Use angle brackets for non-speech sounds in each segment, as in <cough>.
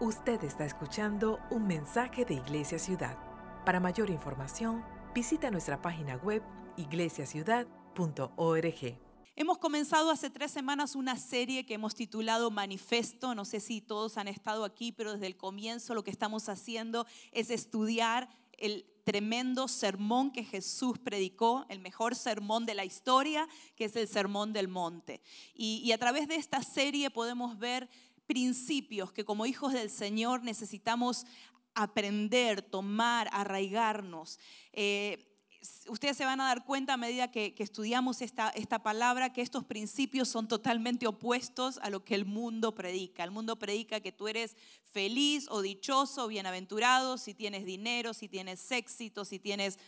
Usted está escuchando un mensaje de Iglesia Ciudad. Para mayor información, visita nuestra página web iglesiaciudad.org. Hemos comenzado hace tres semanas una serie que hemos titulado Manifesto. No sé si todos han estado aquí, pero desde el comienzo lo que estamos haciendo es estudiar el tremendo sermón que Jesús predicó, el mejor sermón de la historia, que es el Sermón del Monte. Y, y a través de esta serie podemos ver principios que como hijos del Señor necesitamos aprender, tomar, arraigarnos. Eh, ustedes se van a dar cuenta a medida que, estudiamos esta, esta, palabra que estos principios son totalmente opuestos a lo que el mundo predica. El mundo predica que tú eres feliz o dichoso, bienaventurado, si tienes dinero, si tienes éxito, si tienes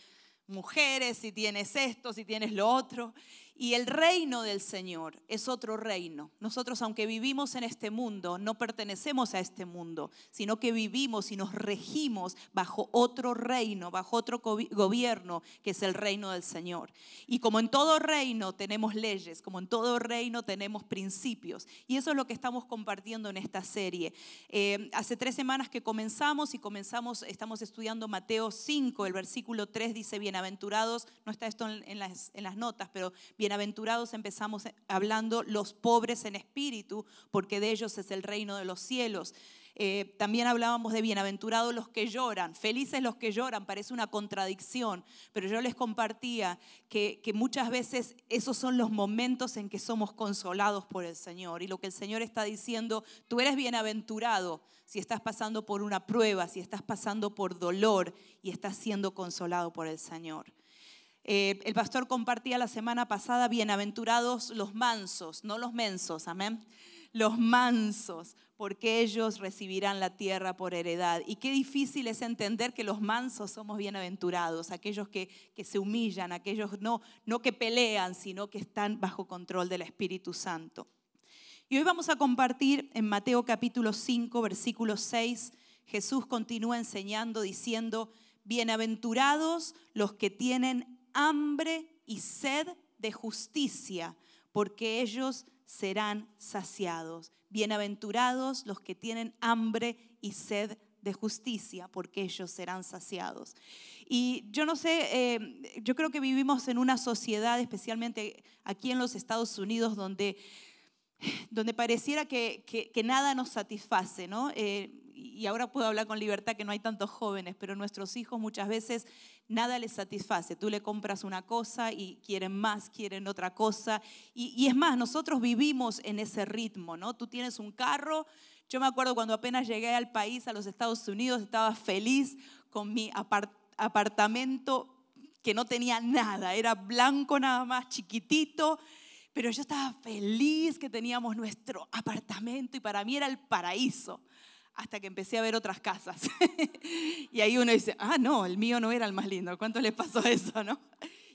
mujeres, si tienes esto, si tienes lo otro. Y el reino del Señor es otro reino. Nosotros, aunque vivimos en este mundo, no pertenecemos a este mundo, sino que vivimos y nos regimos bajo otro reino, bajo otro gobierno, que es el reino del Señor. Y como en todo reino tenemos leyes, como en todo reino tenemos principios. Y eso es lo que estamos compartiendo en esta serie. Eh, hace tres semanas que comenzamos y comenzamos, estamos estudiando Mateo 5, el versículo 3 dice, bienaventurados, no está esto en, las, en las notas, pero Bienaventurados empezamos hablando los pobres en espíritu, porque de ellos es el reino de los cielos. Eh, también hablábamos de bienaventurados los que lloran, felices los que lloran, parece una contradicción, pero yo les compartía que, que, muchas veces esos son los momentos en que somos consolados por el Señor. Y lo que el Señor está diciendo, tú eres bienaventurado si estás pasando por una prueba, si estás pasando por dolor y estás siendo consolado por el Señor. Eh, el pastor compartía la semana pasada, bienaventurados los mansos, no los mensos, amén. Los mansos, porque ellos recibirán la tierra por heredad. Y qué difícil es entender que los mansos somos bienaventurados, aquellos que, que se humillan, aquellos no, no que pelean, sino que están bajo control del Espíritu Santo. Y hoy vamos a compartir en Mateo capítulo 5, versículo 6, Jesús continúa enseñando diciendo, bienaventurados los que tienen hambre y sed de justicia, porque ellos serán saciados. Bienaventurados los que tienen hambre y sed de justicia, porque ellos serán saciados. Y yo no sé, eh, yo creo que vivimos en una sociedad, especialmente aquí en los Estados Unidos, donde, donde pareciera que, que, nada nos satisface, ¿no? Eh, y ahora puedo hablar con libertad que no hay tantos jóvenes, pero nuestros hijos muchas veces nada les satisface. Tú le compras una cosa y quieren más, quieren otra cosa. Y, es más, nosotros vivimos en ese ritmo, ¿no? Tú tienes un carro. Yo me acuerdo cuando apenas llegué al país, a los Estados Unidos, estaba feliz con mi apartamento que no tenía nada, era blanco nada más, chiquitito. Pero yo estaba feliz que teníamos nuestro apartamento y para mí era el paraíso hasta que empecé a ver otras casas. <laughs> y ahí uno dice, ah, no, el mío no era el más lindo, ¿cuánto le pasó <laughs> eso, no?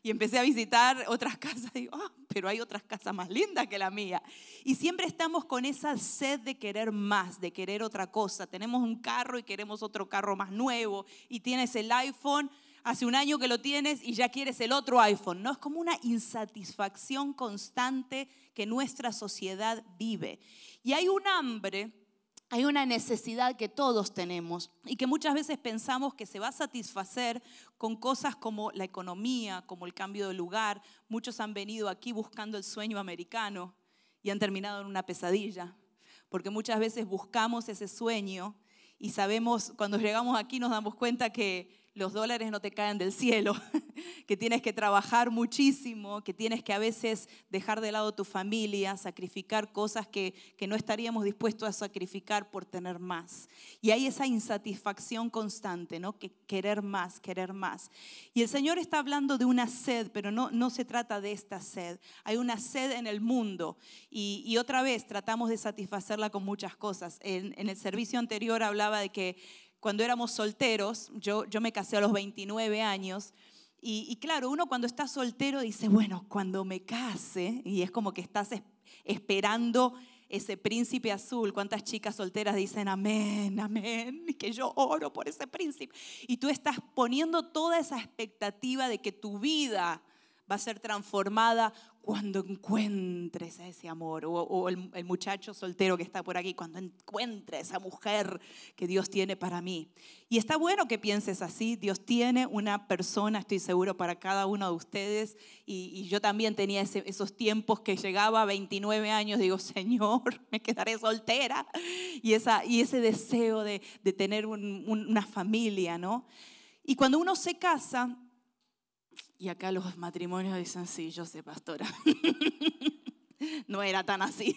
Y empecé a visitar otras casas y digo, ah, pero hay otras casas más lindas que la mía. Y siempre estamos con esa sed de querer más, de querer otra cosa. Tenemos un carro y queremos otro carro más nuevo. Y tienes el iPhone, hace un año que lo tienes y ya quieres el otro iPhone. No es como una insatisfacción constante que nuestra sociedad vive. Y hay un hambre hay una necesidad que todos tenemos y que muchas veces pensamos que se va a satisfacer con cosas como la economía, como el cambio de lugar. Muchos han venido aquí buscando el sueño americano y han terminado en una pesadilla, porque muchas veces buscamos ese sueño y sabemos, cuando llegamos aquí nos damos cuenta que los dólares no te caen del cielo, <laughs> que tienes que trabajar muchísimo, que tienes que a veces dejar de lado tu familia, sacrificar cosas que, que no estaríamos dispuestos a sacrificar por tener más. Y hay esa insatisfacción constante, ¿no? Que querer más, querer más. Y el Señor está hablando de una sed, pero no, no se trata de esta sed. Hay una sed en el mundo y, y otra vez tratamos de satisfacerla con muchas cosas. En, en el servicio anterior hablaba de que cuando éramos solteros, yo, yo me casé a los 29 años, y, claro, uno cuando está soltero dice, bueno, cuando me case, y es como que estás esperando ese príncipe azul. ¿Cuántas chicas solteras dicen amén, amén? Que yo oro por ese príncipe. Y tú estás poniendo toda esa expectativa de que tu vida va a ser transformada cuando encuentres a ese amor, o, el, el, muchacho soltero que está por aquí, cuando encuentre a esa mujer que Dios tiene para mí. Y está bueno que pienses así, Dios tiene una persona, estoy seguro, para cada uno de ustedes, y, yo también tenía esos tiempos que llegaba a 29 años, digo, <laughs> Señor, me quedaré soltera, y, esa, y ese deseo de, de tener una familia, ¿no? Y cuando uno se casa, y acá los matrimonios dicen, sí, yo sé, pastora. <laughs> no era tan así.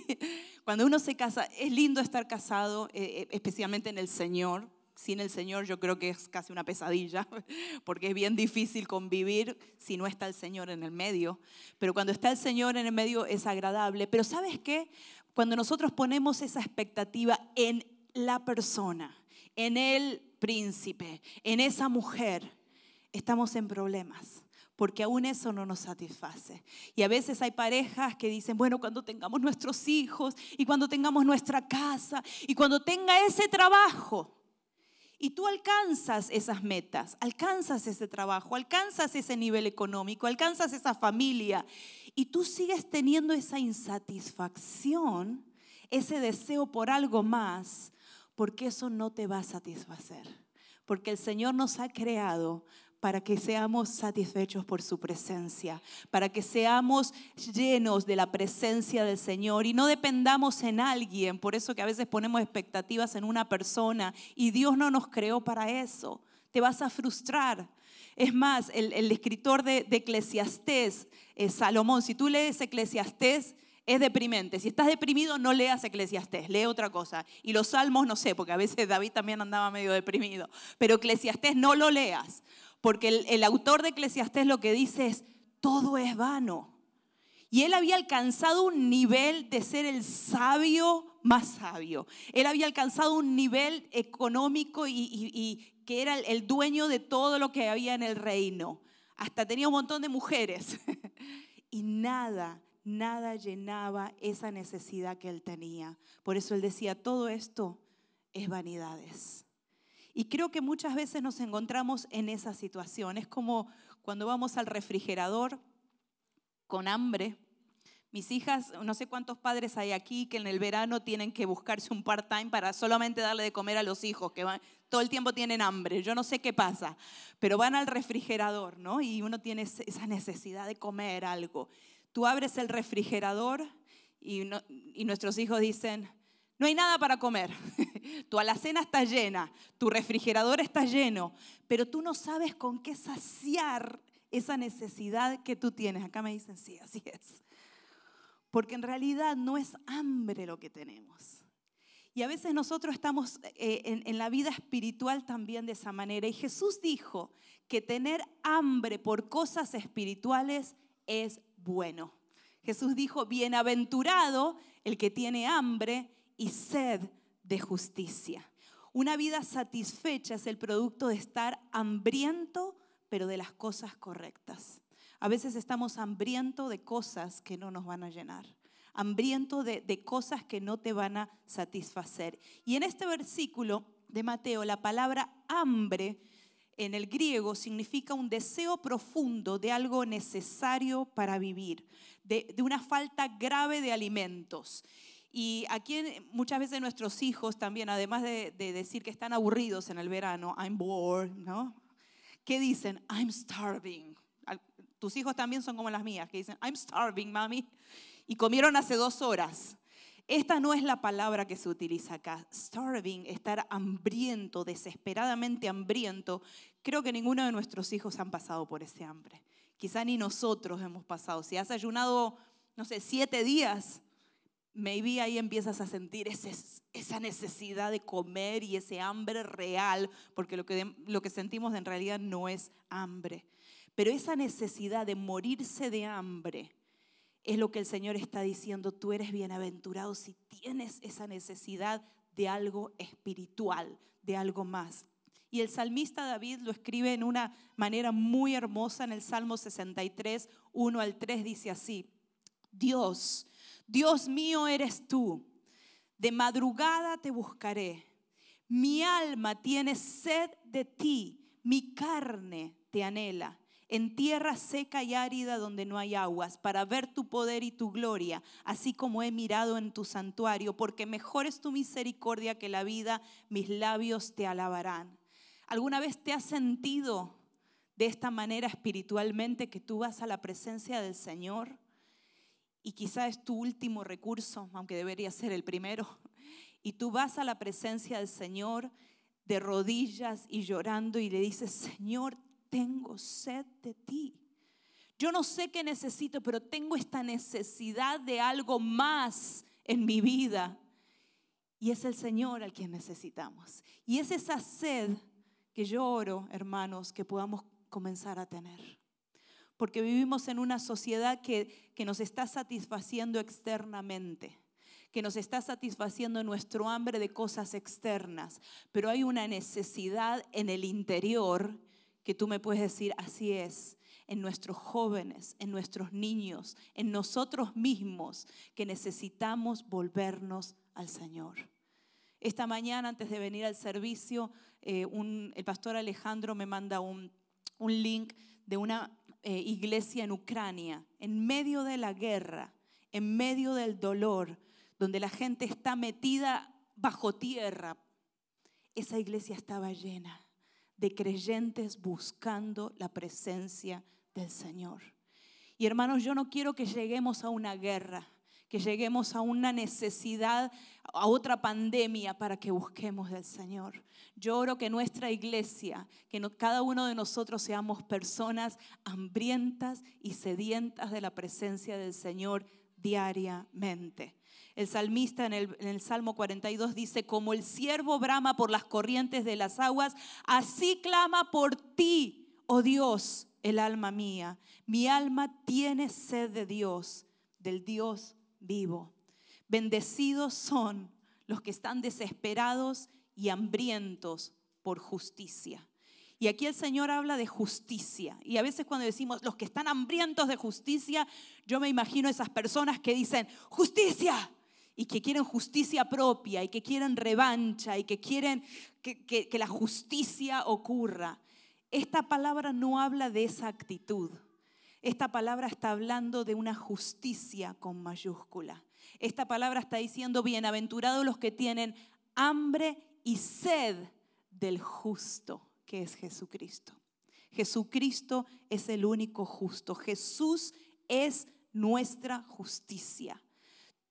Cuando uno se casa, es lindo estar casado, eh, eh, especialmente en el Señor. Sin el Señor yo creo que es casi una pesadilla, <laughs> porque es bien difícil convivir si no está el Señor en el medio. Pero cuando está el Señor en el medio es agradable. Pero ¿sabes qué? Cuando nosotros ponemos esa expectativa en la persona, en el príncipe, en esa mujer, estamos en problemas porque aún eso no nos satisface. Y a veces hay parejas que dicen, bueno, cuando tengamos nuestros hijos y cuando tengamos nuestra casa y cuando tenga ese trabajo. Y tú alcanzas esas metas, alcanzas ese trabajo, alcanzas ese nivel económico, alcanzas esa familia y tú sigues teniendo esa insatisfacción, ese deseo por algo más, porque eso no te va a satisfacer. Porque el Señor nos ha creado para que seamos satisfechos por su presencia, para que seamos llenos de la presencia del Señor y no dependamos en alguien. Por eso que a veces ponemos expectativas en una persona y Dios no nos creó para eso. Te vas a frustrar. Es más, el, escritor de, de Eclesiastés, eh, Salomón, si tú lees Eclesiastés, es deprimente. Si estás deprimido, no leas Eclesiastés, lee otra cosa. Y los salmos, no sé, porque a veces David también andaba medio deprimido. Pero Eclesiastés no lo leas, porque el, autor de Eclesiastés lo que dice es, todo es vano. Y él había alcanzado un nivel de ser el sabio más sabio. Él había alcanzado un nivel económico y, que era el, dueño de todo lo que había en el reino. Hasta tenía un montón de mujeres. <laughs> y nada, nada llenaba esa necesidad que él tenía. Por eso él decía, todo esto es vanidades. Y creo que muchas veces nos encontramos en esa situación. Es como cuando vamos al refrigerador con hambre. Mis hijas, no sé cuántos padres hay aquí que en el verano tienen que buscarse un part-time para solamente darle de comer a los hijos, que van, todo el tiempo tienen hambre. Yo no sé qué pasa, pero van al refrigerador, ¿no? Y uno tiene esa necesidad de comer algo. Tú abres el refrigerador y, y nuestros hijos dicen, no hay nada para comer. <laughs> <laughs> Tu alacena está llena, tu refrigerador está lleno, pero tú no sabes con qué saciar esa necesidad que tú tienes. Acá me dicen, sí, así es. Porque en realidad no es hambre lo que tenemos. Y a veces nosotros estamos eh, en, en la vida espiritual también de esa manera. Y Jesús dijo que tener hambre por cosas espirituales es bueno. Jesús dijo, bienaventurado el que tiene hambre y sed de justicia. Una vida satisfecha es el producto de estar hambriento, pero de las cosas correctas. A veces estamos hambrientos de cosas que no nos van a llenar, hambriento de, de cosas que no te van a satisfacer. Y en este versículo de Mateo, la palabra hambre en el griego significa un deseo profundo de algo necesario para vivir, de, de una falta grave de alimentos. Y aquí muchas veces nuestros hijos también, además de, decir que están aburridos en el verano, I'm bored, ¿no? ¿Qué dicen? I'm starving. Tus hijos también son como las mías, que dicen, I'm starving, mami. Y comieron hace dos horas. Esta no es la palabra que se utiliza acá. Starving, estar hambriento, desesperadamente hambriento. Creo que ninguno de nuestros hijos han pasado por ese hambre. Quizá ni nosotros hemos pasado. Si has ayunado, no sé, siete días, maybe ahí empiezas a sentir esa necesidad de comer y ese hambre real, porque lo que, lo que sentimos en realidad no es hambre. Pero esa necesidad de morirse de hambre es lo que el Señor está diciendo, tú eres bienaventurado si tienes esa necesidad de algo espiritual, de algo más. Y el salmista David lo escribe en una manera muy hermosa en el Salmo 63, 1 al 3, dice así, Dios, Dios mío eres tú. De madrugada te buscaré. Mi alma tiene sed de ti. Mi carne te anhela en tierra seca y árida donde no hay aguas, para ver tu poder y tu gloria, así como he mirado en tu santuario, porque mejor es tu misericordia que la vida, mis labios te alabarán. ¿Alguna vez te has sentido de esta manera espiritualmente que tú vas a la presencia del Señor? Y quizá es tu último recurso, aunque debería ser el primero. <laughs> Y tú vas a la presencia del Señor de rodillas y llorando y le dices, Señor, tengo sed de ti. Yo no sé qué necesito, pero tengo esta necesidad de algo más en mi vida. Y es el Señor al quien necesitamos. Y es esa sed que yo oro, hermanos, que podamos comenzar a tener. Porque vivimos en una sociedad que, que nos está satisfaciendo externamente que nos está satisfaciendo nuestro hambre de cosas externas, pero hay una necesidad en el interior que tú me puedes decir, así es, en nuestros jóvenes, en nuestros niños, en nosotros mismos, que necesitamos volvernos al Señor. Esta mañana, antes de venir al servicio, eh, el pastor Alejandro me manda un, link de una eh, iglesia en Ucrania, en medio de la guerra, en medio del dolor, donde la gente está metida bajo tierra. Esa iglesia estaba llena de creyentes buscando la presencia del Señor. Y hermanos, yo no quiero que lleguemos a una guerra, que lleguemos a una necesidad, a otra pandemia para que busquemos del Señor. Yo oro que nuestra iglesia, que cada uno de nosotros seamos personas hambrientas y sedientas de la presencia del Señor diariamente. El salmista en el, Salmo 42 dice, como el siervo brama por las corrientes de las aguas, así clama por ti, oh Dios, el alma mía. Mi alma tiene sed de Dios, del Dios vivo. Bendecidos son los que están desesperados y hambrientos por justicia. Y aquí el Señor habla de justicia. Y a veces cuando decimos los que están hambrientos de justicia, yo me imagino esas personas que dicen, justicia, y que quieren justicia propia y que quieren revancha y que quieren que, la justicia ocurra. Esta palabra no habla de esa actitud. Esta palabra está hablando de una justicia con mayúscula. Esta palabra está diciendo, bienaventurados los que tienen hambre y sed del justo, que es Jesucristo. Jesucristo es el único justo. Jesús es nuestra justicia.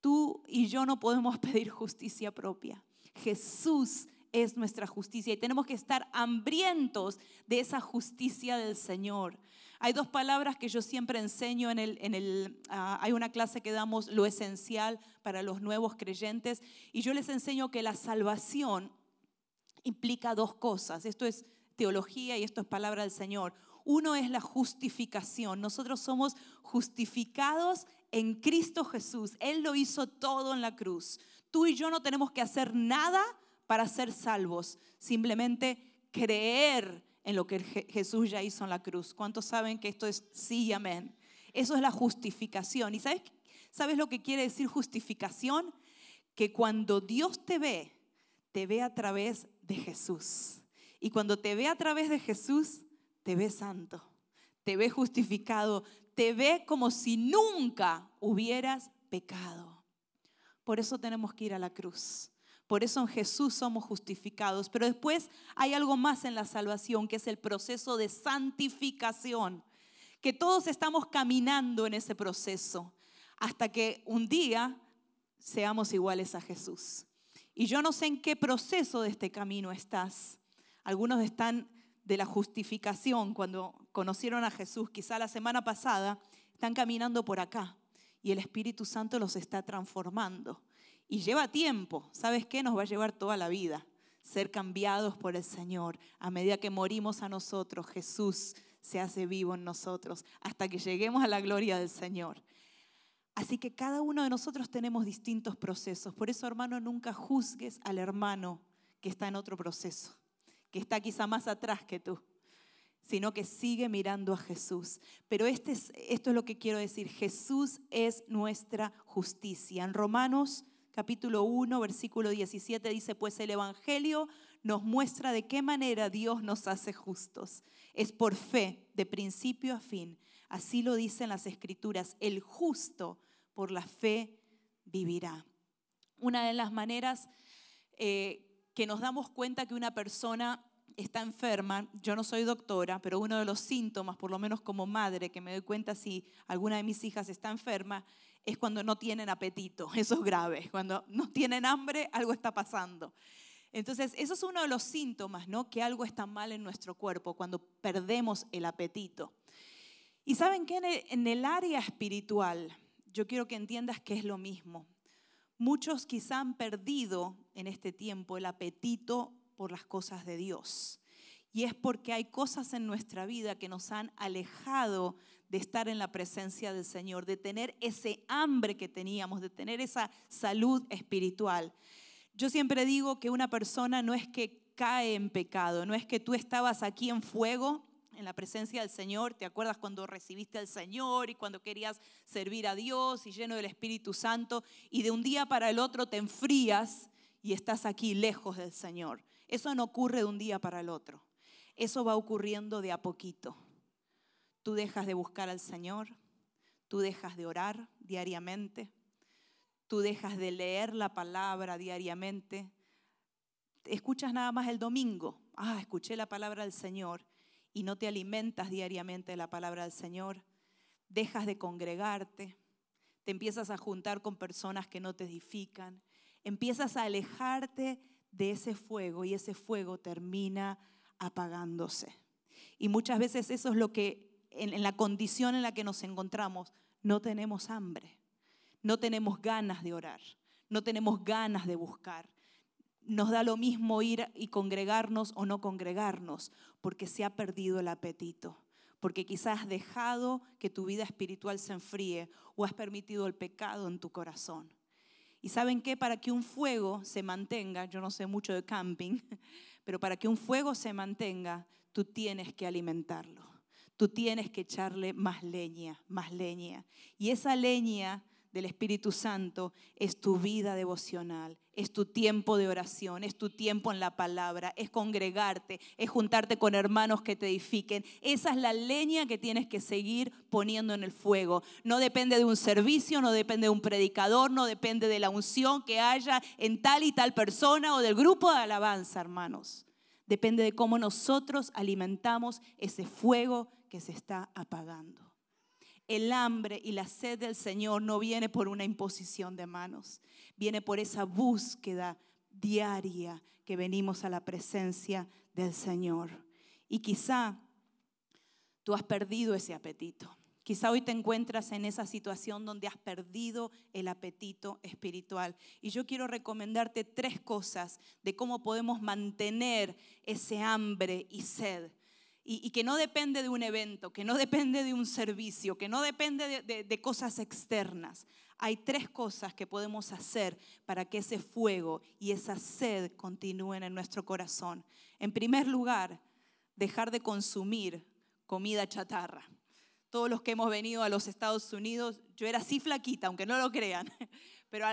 Tú y yo no podemos <laughs> pedir justicia propia. Jesús es nuestra justicia y tenemos que estar hambrientos de esa justicia del Señor. Hay dos palabras que yo siempre enseño en el, ah, hay una clase que damos lo esencial para los nuevos creyentes y yo les enseño que la salvación implica dos cosas. Esto es teología y esto es palabra del Señor. Uno es la justificación. Nosotros somos justificados en Cristo Jesús. Él lo hizo todo en la cruz. Tú y yo no tenemos que hacer nada para ser salvos, simplemente creer en lo que Jesús ya hizo en la cruz. ¿Cuántos saben que esto es sí y amén? Eso es la justificación. ¿Y sabes, sabes lo que quiere decir justificación? Que cuando Dios te ve, te ve a través de Jesús. Y cuando te ve a través de Jesús, te ve santo, te ve justificado, te ve como si nunca hubieras pecado. Por eso tenemos que ir a la cruz. Por eso en Jesús somos justificados. Pero después hay algo más en la salvación, que es el proceso de santificación. Que todos estamos caminando en ese proceso hasta que un día seamos iguales a Jesús. Y yo no sé en qué proceso de este camino estás. Algunos están de la justificación, cuando conocieron a Jesús, quizá la semana pasada, están caminando por acá y el Espíritu Santo los está transformando. Y lleva tiempo, ¿sabes qué? Nos va a llevar toda la vida ser cambiados por el Señor. A medida que morimos a nosotros, Jesús se hace vivo en nosotros hasta que lleguemos a la gloria del Señor. Así que cada uno de nosotros tenemos distintos procesos. Por eso, hermano, nunca juzgues al hermano que está en otro proceso que está quizá más atrás que tú, sino que sigue mirando a Jesús. Pero este es, esto es lo que quiero decir, Jesús es nuestra justicia. En Romanos capítulo 1, versículo 17 dice, pues el Evangelio nos muestra de qué manera Dios nos hace justos. Es por fe, de principio a fin. Así lo dicen las escrituras. El justo por la fe vivirá. Una de las maneras eh, que nos damos cuenta que una persona está enferma, yo no soy doctora, pero uno de los síntomas, por lo menos como madre, que me doy cuenta si alguna de mis hijas está enferma, es cuando no tienen apetito. <laughs> Eso es grave. Cuando no tienen hambre, algo está pasando. Entonces, eso es uno de los síntomas, ¿no? Que algo está mal en nuestro cuerpo, cuando perdemos el apetito. Y saben que en el área espiritual, yo quiero que entiendas que es lo mismo. Muchos quizá han perdido en este tiempo el apetito por las cosas de Dios. Y es porque hay cosas en nuestra vida que nos han alejado de estar en la presencia del Señor, de tener ese hambre que teníamos, de tener esa salud espiritual. Yo siempre digo que una persona no es que cae en pecado, no es que tú estabas aquí en fuego en la presencia del Señor, ¿te acuerdas cuando recibiste al Señor y cuando querías servir a Dios y lleno del Espíritu Santo y de un día para el otro te enfrías y estás aquí lejos del Señor? Eso no ocurre de un día para el otro. Eso va ocurriendo de a poquito. Tú dejas de buscar al Señor, tú dejas de orar diariamente, tú dejas de leer la palabra diariamente, escuchas nada más el domingo, ah, escuché la palabra del Señor y no te alimentas diariamente de la palabra del Señor, dejas de congregarte, te empiezas a juntar con personas que no te edifican, empiezas a alejarte de ese fuego y ese fuego termina apagándose. Y muchas veces eso es lo que en, la condición en la que nos encontramos, no tenemos hambre, no tenemos ganas de orar, no tenemos ganas de buscar. Nos da lo mismo ir y congregarnos o no congregarnos, porque se ha perdido el apetito, porque quizás has dejado que tu vida espiritual se enfríe o has permitido el pecado en tu corazón. Y saben qué, para que un fuego se mantenga, yo no sé mucho de camping, pero para que un fuego se mantenga, tú tienes que alimentarlo. Tú tienes que echarle más leña, más leña. Y esa leña del Espíritu Santo es tu vida devocional, es tu tiempo de oración, es tu tiempo en la palabra, es congregarte, es juntarte con hermanos que te edifiquen. Esa es la leña que tienes que seguir poniendo en el fuego. No depende de un servicio, no depende de un predicador, no depende de la unción que haya en tal y tal persona o del grupo de alabanza, hermanos. Depende de cómo nosotros alimentamos ese fuego que se está apagando el hambre y la sed del Señor no viene por una imposición de manos, viene por esa búsqueda diaria que venimos a la presencia del Señor. Y quizá tú has perdido ese apetito. Quizá hoy te encuentras en esa situación donde has perdido el apetito espiritual. Y yo quiero recomendarte tres cosas de cómo podemos mantener ese hambre y sed y, que no depende de un evento, que no depende de un servicio, que no depende de, cosas externas. Hay tres cosas que podemos hacer para que ese fuego y esa sed continúen en nuestro corazón. En primer lugar, dejar de consumir comida chatarra. Todos los que hemos venido a los Estados Unidos, yo era así flaquita, aunque no lo crean, <laughs> pero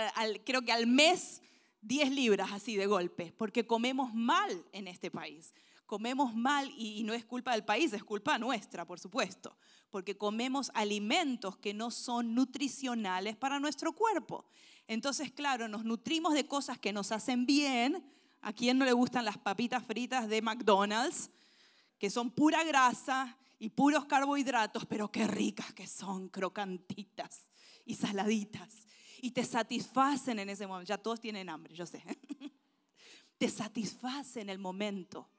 creo que al mes 10 libras así de golpe, porque comemos mal en este país comemos mal y, no es culpa del país, es culpa nuestra, por supuesto, porque comemos alimentos que no son nutricionales para nuestro cuerpo. Entonces, claro, nos nutrimos de cosas que nos hacen bien. ¿A quién no le gustan las papitas fritas de McDonald's? Que son pura grasa y puros carbohidratos, pero qué ricas que son, crocantitas y saladitas. Y te satisfacen en ese momento. Ya todos tienen hambre, yo sé. <laughs> te satisfacen en el momento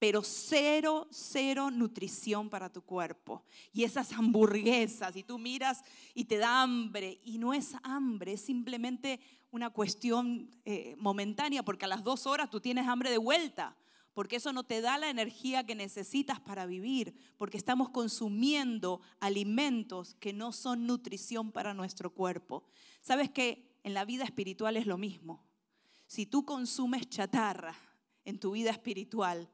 pero cero, cero nutrición para tu cuerpo. Y esas hamburguesas, y tú miras y te da hambre, y no es hambre, es simplemente una cuestión eh, momentánea, porque a las dos horas tú tienes hambre de vuelta, porque eso no te da la energía que necesitas para vivir, porque estamos consumiendo alimentos que no son nutrición para nuestro cuerpo. ¿Sabes que en la vida espiritual es lo mismo? Si tú consumes chatarra en tu vida espiritual,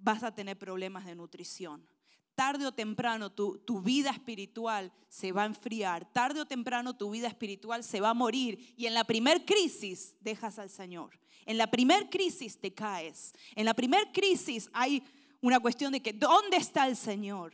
vas a tener problemas de nutrición. tarde o temprano tu, tu, vida espiritual se va a enfriar, tarde o temprano tu vida espiritual se va a morir y en la primer crisis dejas al Señor. En la primer crisis te caes. En la primer crisis hay una cuestión de que ¿dónde está el Señor?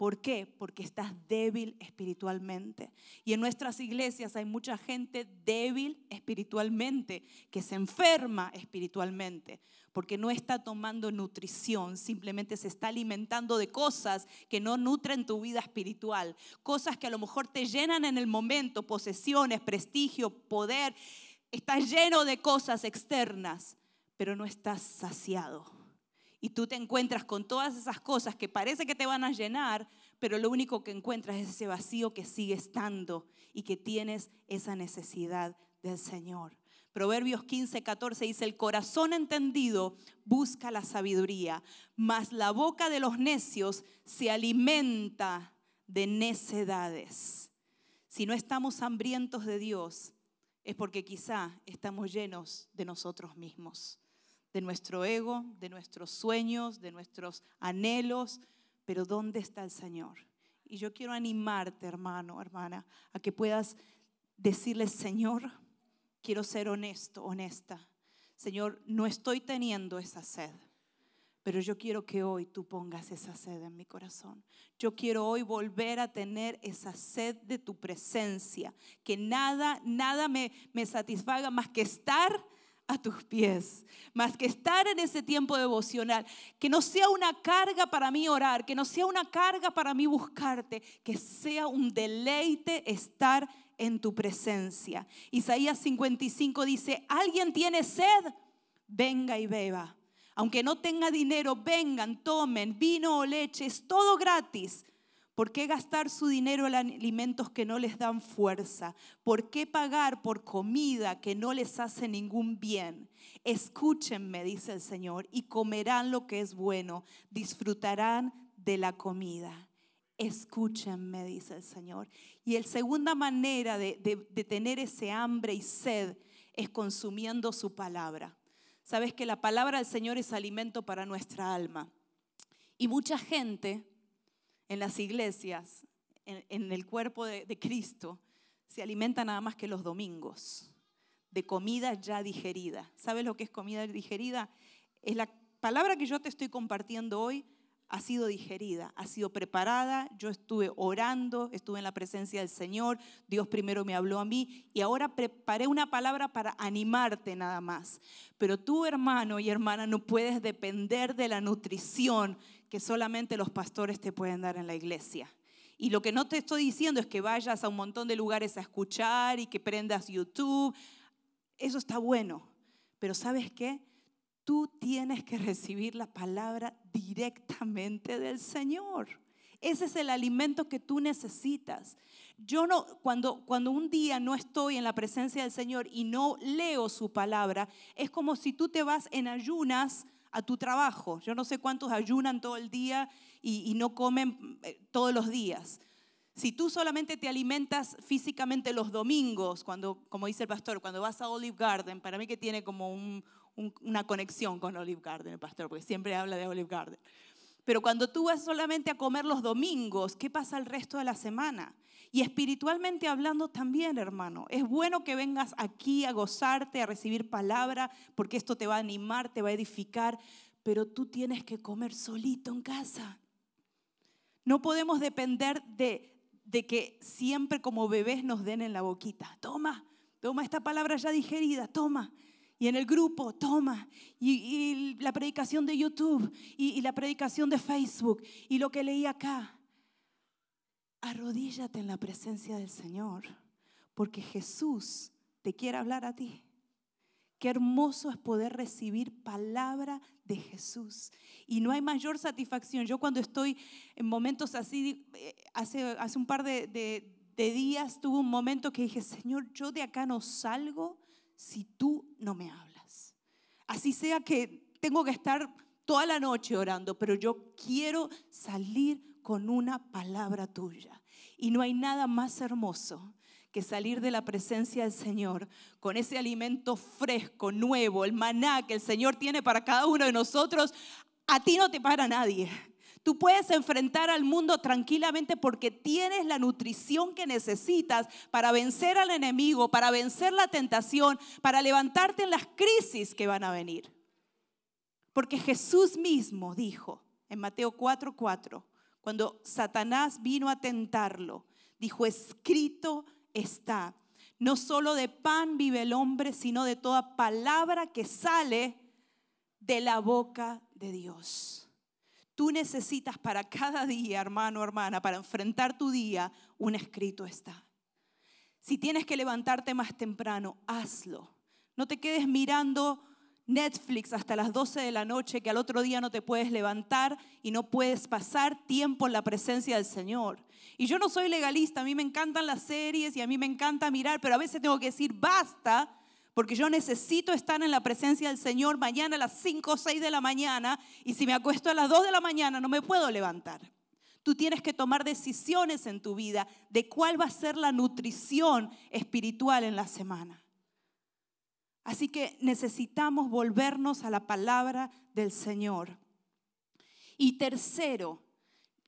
¿Por qué? Porque estás débil espiritualmente. Y en nuestras iglesias hay mucha gente débil espiritualmente, que se enferma espiritualmente, porque no está tomando nutrición, simplemente se está alimentando de cosas que no nutren tu vida espiritual, cosas que a lo mejor te llenan en el momento, posesiones, prestigio, poder. Estás lleno de cosas externas, pero no estás saciado y tú te encuentras con todas esas cosas que parece que te van a llenar, pero lo único que encuentras es ese vacío que sigue estando y que tienes esa necesidad del Señor. Proverbios 15, 14 dice, el corazón entendido busca la sabiduría, mas la boca de los necios se alimenta de necedades. Si no estamos hambrientos de Dios, es porque quizá estamos llenos de nosotros mismos de nuestro ego, de nuestros sueños, de nuestros anhelos, pero ¿dónde está el Señor? Y yo quiero animarte, hermano, hermana, a que puedas decirle, Señor, quiero ser honesto, honesta. Señor, no estoy teniendo esa sed, pero yo quiero que hoy tú pongas esa sed en mi corazón. Yo quiero hoy volver a tener esa sed de tu presencia, que nada, nada me, me satisfaga más que estar a tus pies, más que estar en ese tiempo devocional, que no sea una carga para mí orar, que no sea una carga para mí buscarte, que sea un deleite estar en tu presencia. Isaías 55 dice, ¿alguien tiene sed? Venga y beba. Aunque no tenga dinero, vengan, tomen vino o leche, es todo gratis. ¿Por qué gastar su dinero en alimentos que no les dan fuerza? ¿Por qué pagar por comida que no les hace ningún bien? Escúchenme, dice el Señor, y comerán lo que es bueno, disfrutarán de la comida. Escúchenme, dice el Señor. Y la segunda manera de, de tener ese hambre y sed es consumiendo su palabra. Sabes que la palabra del Señor es alimento para nuestra alma. Y mucha gente en las iglesias, en, el cuerpo de, de Cristo, se alimenta nada más que los domingos, de comida ya digerida. ¿Sabes lo que es comida digerida? Es la palabra que yo te estoy compartiendo hoy ha sido digerida, ha sido preparada, yo estuve orando, estuve en la presencia del Señor, Dios primero me habló a mí y ahora preparé una palabra para animarte nada más. Pero tú, hermano y hermana, no puedes depender de la nutrición que solamente los pastores te pueden dar en la iglesia. Y lo que no te estoy diciendo es que vayas a un montón de lugares a escuchar y que prendas YouTube. Eso está bueno. Pero ¿sabes qué? Tú tienes que recibir la palabra directamente del Señor. Ese es el alimento que tú necesitas. Yo no, cuando, cuando un día no estoy en la presencia del Señor y no leo su palabra, es como si tú te vas en ayunas a tu trabajo. Yo no sé cuántos ayunan todo el día y, no comen eh, todos los días. Si tú solamente te alimentas físicamente los domingos, cuando, como dice el pastor, cuando vas a Olive Garden, para mí que tiene como una conexión con Olive Garden el pastor, porque siempre habla de Olive Garden. Pero cuando tú vas solamente a comer los domingos, ¿qué pasa el resto de la semana? Y espiritualmente hablando también, hermano, es bueno que vengas aquí a gozarte, a recibir palabra, porque esto te va a animar, te va a edificar, pero tú tienes que comer solito en casa. No podemos depender de, de que siempre como bebés nos den en la boquita. Toma, toma esta palabra ya digerida, toma. Y en el grupo, toma. Y, la predicación de YouTube, y, la predicación de Facebook, y lo que leí acá. Arrodíllate en la presencia del Señor, porque Jesús te quiere hablar a ti. Qué hermoso es poder recibir palabra de Jesús. Y no hay mayor satisfacción. Yo cuando estoy en momentos así, eh, hace, hace un par de, de, de días tuve un momento que dije, Señor, yo de acá no salgo si tú no me hablas. Así sea que tengo que estar toda la noche orando, pero yo quiero salir con una palabra tuya. Y no hay nada más hermoso que salir de la presencia del Señor con ese alimento fresco, nuevo, el maná que el Señor tiene para cada uno de nosotros. A ti no te para nadie. Tú puedes enfrentar al mundo tranquilamente porque tienes la nutrición que necesitas para vencer al enemigo, para vencer la tentación, para levantarte en las crisis que van a venir. Porque Jesús mismo dijo en Mateo 4:4, cuando Satanás vino a tentarlo, dijo, escrito está, no solo de pan vive el hombre, sino de toda palabra que sale de la boca de Dios. Tú necesitas para cada día, hermano, hermana, para enfrentar tu día, un escrito está. Si tienes que levantarte más temprano, hazlo. No te quedes mirando Netflix hasta las 12 de la noche, que al otro día no te puedes levantar y no puedes pasar tiempo en la presencia del Señor. Y yo no soy legalista, a mí me encantan las series y a mí me encanta mirar, pero a veces tengo que decir basta, porque yo necesito estar en la presencia del Señor mañana a las 5 o 6 de la mañana y si me acuesto a las 2 de la mañana no me puedo levantar. Tú tienes que tomar decisiones en tu vida de cuál va a ser la nutrición espiritual en la semana. Así que necesitamos volvernos a la palabra del Señor. Y tercero,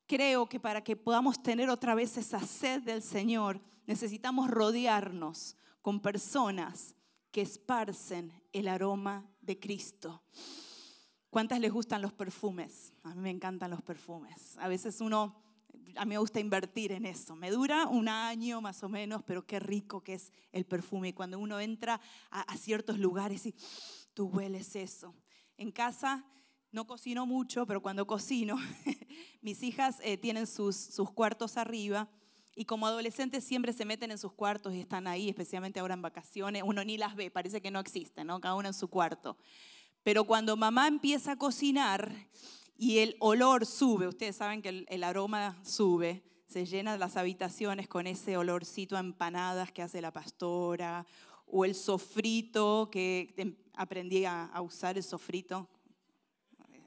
creo que para que podamos tener otra vez esa sed del Señor, necesitamos rodearnos con personas que esparcen el aroma de Cristo. ¿Cuántas les gustan los perfumes? A mí me encantan los perfumes. A veces uno a mí me gusta invertir en eso. Me dura un año más o menos, pero qué rico que es el perfume. Y cuando uno entra a, ciertos lugares y tú hueles eso. En casa no cocino mucho, pero cuando cocino, <laughs> mis hijas eh, tienen sus, sus cuartos arriba. Y como adolescentes siempre se meten en sus cuartos y están ahí, especialmente ahora en vacaciones. Uno ni las ve, parece que no existen, ¿no? Cada uno en su cuarto. Pero cuando mamá empieza a cocinar, y el olor sube, ustedes saben que el, aroma sube, se llenan las habitaciones con ese olorcito a empanadas que hace la pastora, o el sofrito, que em, aprendí a, a usar el sofrito.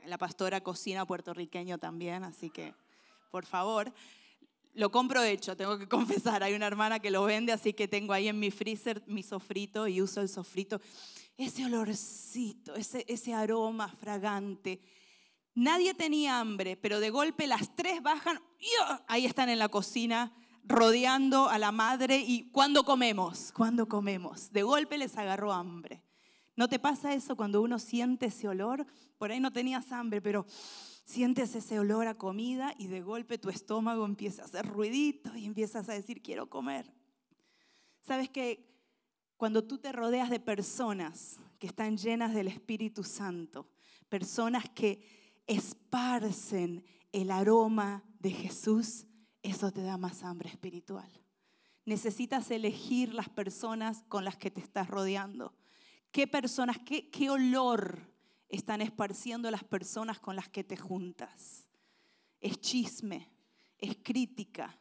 La pastora cocina puertorriqueño también, así que por favor. Lo compro hecho, tengo que <laughs> confesar. Hay una hermana que lo vende, así que tengo ahí en mi freezer mi sofrito y uso el sofrito. Ese olorcito, ese, ese aroma fragante Nadie tenía hambre, pero de golpe las tres bajan, ahí están en la cocina rodeando a la madre y ¿cuándo comemos? ¿Cuándo comemos? De golpe les agarró hambre. ¿No te pasa eso cuando uno siente ese olor? Por ahí no tenías hambre, pero sientes ese olor a comida y de golpe tu estómago empieza a hacer ruidito y empiezas a decir, quiero comer. ¿Sabes que cuando tú te rodeas de personas que están llenas del Espíritu Santo, personas que esparcen el aroma de Jesús, eso te da más hambre espiritual. Necesitas elegir las personas con las que te estás rodeando. ¿Qué personas, qué, qué olor están esparciendo las personas con las que te juntas? Es chisme, es crítica,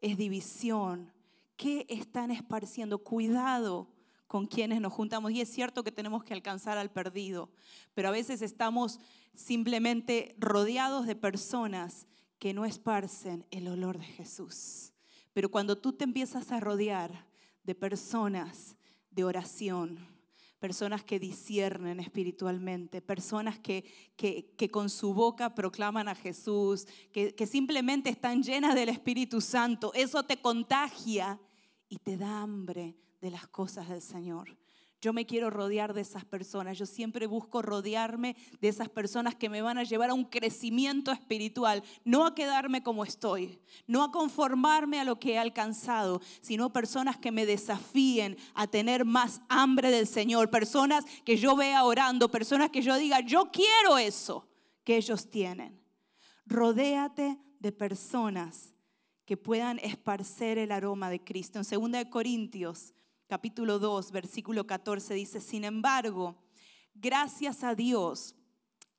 es división. ¿Qué están esparciendo? Cuidado con quienes nos juntamos. Y es cierto que tenemos que alcanzar al perdido, pero a veces estamos simplemente rodeados de personas que no esparcen el olor de Jesús. Pero cuando tú te empiezas a rodear de personas de oración, personas que disciernen espiritualmente, personas que, que, con su boca proclaman a Jesús, que, que simplemente están llenas del Espíritu Santo, eso te contagia y te da hambre de las cosas del Señor. Yo me quiero rodear de esas personas. Yo siempre busco rodearme de esas personas que me van a llevar a un crecimiento espiritual, no a quedarme como estoy, no a conformarme a lo que he alcanzado, sino personas que me desafíen a tener más hambre del Señor, personas que yo vea orando, personas que yo diga, yo quiero eso que ellos tienen. Rodéate de personas que puedan esparcer el aroma de Cristo. En 2 Corintios capítulo 2, versículo 14 dice, sin embargo, gracias a Dios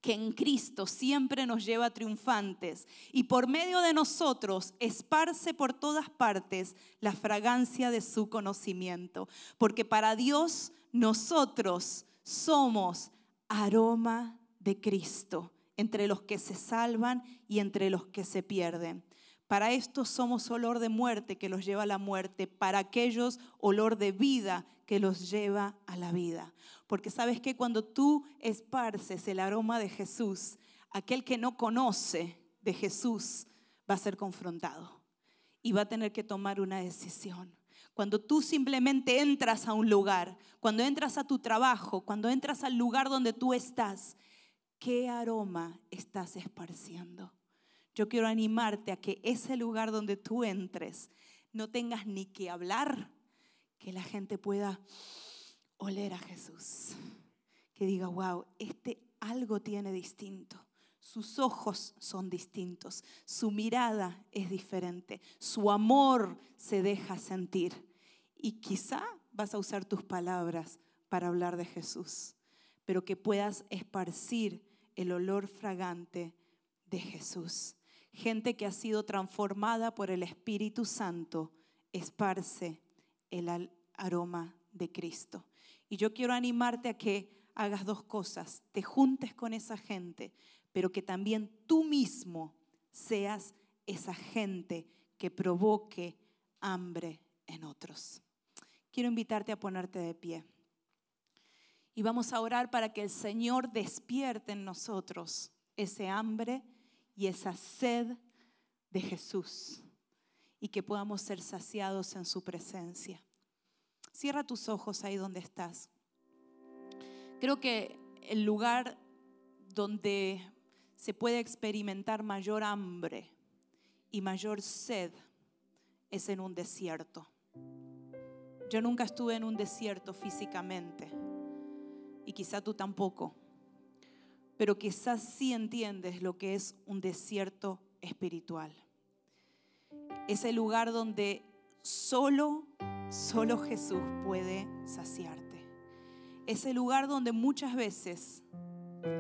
que en Cristo siempre nos lleva triunfantes y por medio de nosotros esparce por todas partes la fragancia de su conocimiento. Porque para Dios nosotros somos aroma de Cristo entre los que se salvan y entre los que se pierden. Para estos somos olor de muerte que los lleva a la muerte, para aquellos olor de vida que los lleva a la vida. Porque sabes que cuando tú esparces el aroma de Jesús, aquel que no conoce de Jesús va a ser confrontado y va a tener que tomar una decisión. Cuando tú simplemente entras a un lugar, cuando entras a tu trabajo, cuando entras al lugar donde tú estás, ¿qué aroma estás esparciendo? Yo quiero animarte a que ese lugar donde tú entres no tengas ni que hablar, que la gente pueda oler a Jesús. Que diga, wow, este algo tiene distinto. Sus ojos son distintos, su mirada es diferente, su amor se deja sentir. Y quizá vas a usar tus palabras para hablar de Jesús, pero que puedas esparcir el olor fragante de Jesús. Gente que ha sido transformada por el Espíritu Santo esparce el aroma de Cristo. Y yo quiero animarte a que hagas dos cosas, te juntes con esa gente, pero que también tú mismo seas esa gente que provoque hambre en otros. Quiero invitarte a ponerte de pie. Y vamos a orar para que el Señor despierte en nosotros ese hambre y esa sed de Jesús y que podamos ser saciados en su presencia. Cierra tus ojos ahí donde estás. Creo que el lugar donde se puede experimentar mayor hambre y mayor sed es en un desierto. Yo nunca estuve en un desierto físicamente y quizá tú tampoco, pero quizás sí entiendes lo que es un desierto espiritual. Es el lugar donde solo, solo Jesús puede saciarte. Es el lugar donde muchas veces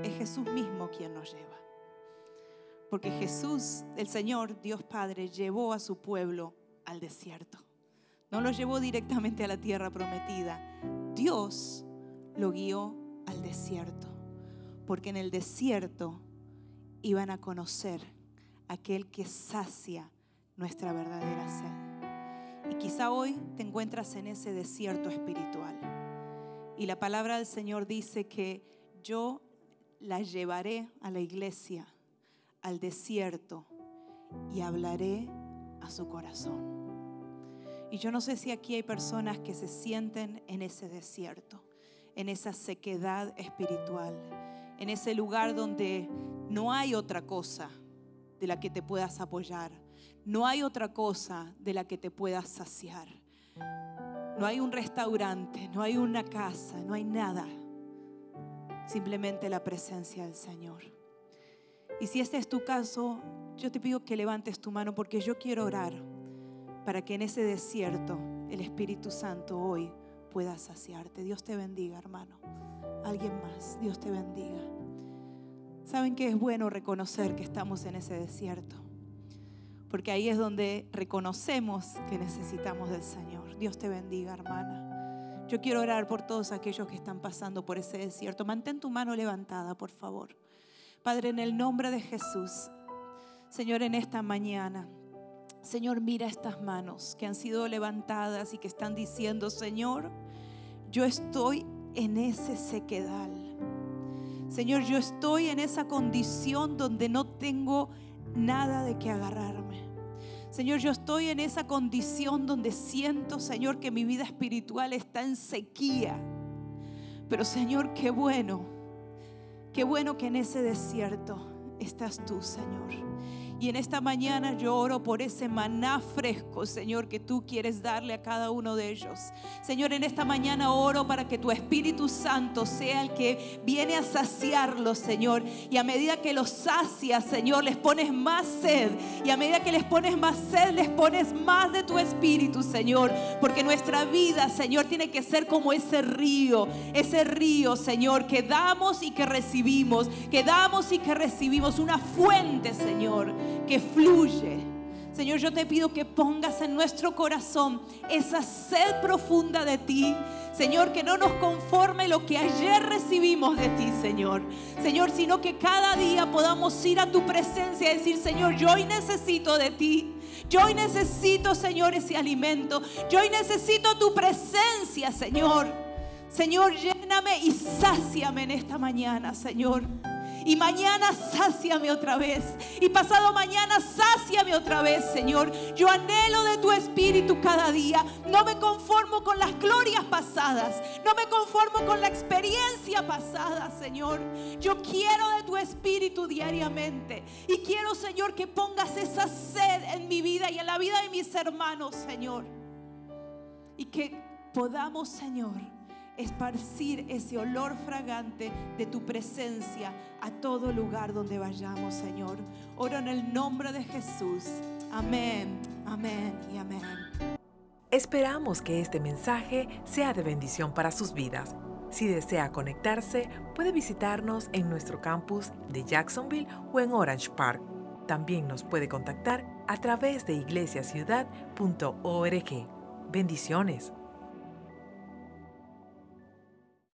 es Jesús mismo quien nos lleva. Porque Jesús, el Señor, Dios Padre, llevó a su pueblo al desierto. No lo llevó directamente a la tierra prometida. Dios lo guió al desierto. Porque en el desierto iban a conocer aquel que sacia nuestra verdadera sed. Y quizá hoy te encuentras en ese desierto espiritual. Y la palabra del Señor dice que yo la llevaré a la iglesia al desierto y hablaré a su corazón. Y yo no sé si aquí hay personas que se sienten en ese desierto, en esa sequedad espiritual, en ese lugar donde no hay otra cosa de la que te puedas apoyar, no hay otra cosa de la que te puedas saciar. No hay un restaurante, no hay una casa, no hay nada. Simplemente la presencia del Señor. Y si este es tu caso, yo te pido que levantes tu mano porque yo quiero orar para que en ese desierto el Espíritu Santo hoy pueda saciarte. Dios te bendiga, hermano. Alguien más, Dios te bendiga. ¿Saben que es bueno reconocer que estamos en ese desierto? Porque ahí es donde reconocemos que necesitamos del Señor. Dios te bendiga, hermana. Yo quiero orar por todos aquellos que están pasando por ese desierto. Mantén tu mano levantada, por favor. Padre, en el nombre de Jesús, Señor, en esta mañana, Señor, mira estas manos que han sido levantadas y que están diciendo, Señor, yo estoy en ese sequedal. Señor, yo estoy en esa condición donde no tengo nada de que agarrarme. Señor, yo estoy en esa condición donde siento, Señor, que mi vida espiritual está en sequía. Pero Señor, qué bueno Qué bueno que en ese desierto estás tú, Señor. Y en esta mañana yo oro por ese maná fresco, Señor, que tú quieres darle a cada uno de ellos. Señor, en esta mañana oro para que tu Espíritu Santo sea el que viene a saciarlos, Señor. Y a medida que los sacias, Señor, les pones más sed. Y a medida que les pones más sed, les pones más de tu Espíritu, Señor. Porque nuestra vida, Señor, tiene que ser como ese río. Ese río, Señor, que damos y que recibimos. Que damos y que recibimos. Una fuente, Señor que fluye. Señor, yo te pido que pongas en nuestro corazón esa sed profunda de ti. Señor, que no nos conforme lo que ayer recibimos de ti, Señor. Señor, sino que cada día podamos ir a tu presencia y decir, Señor, yo hoy necesito de ti. Yo hoy necesito, Señor, ese alimento. Yo hoy necesito tu presencia, Señor. Señor, lléname y sáciame en esta mañana, Señor. Y mañana sáciame otra vez. Y pasado mañana sáciame otra vez, Señor. Yo anhelo de tu espíritu cada día. No me conformo con las glorias pasadas. No me conformo con la experiencia pasada, Señor. Yo quiero de tu espíritu diariamente. Y quiero, Señor, que pongas esa sed en mi vida y en la vida de mis hermanos, Señor. Y que podamos, Señor, esparcir ese olor fragante de tu presencia a todo lugar donde vayamos, Señor. Oro en el nombre de Jesús. Amén, amén y amén. Esperamos que este mensaje sea de bendición para sus vidas. Si desea conectarse, puede visitarnos en nuestro campus de Jacksonville o en Orange Park. También nos puede contactar a través de iglesiaciudad.org. Bendiciones.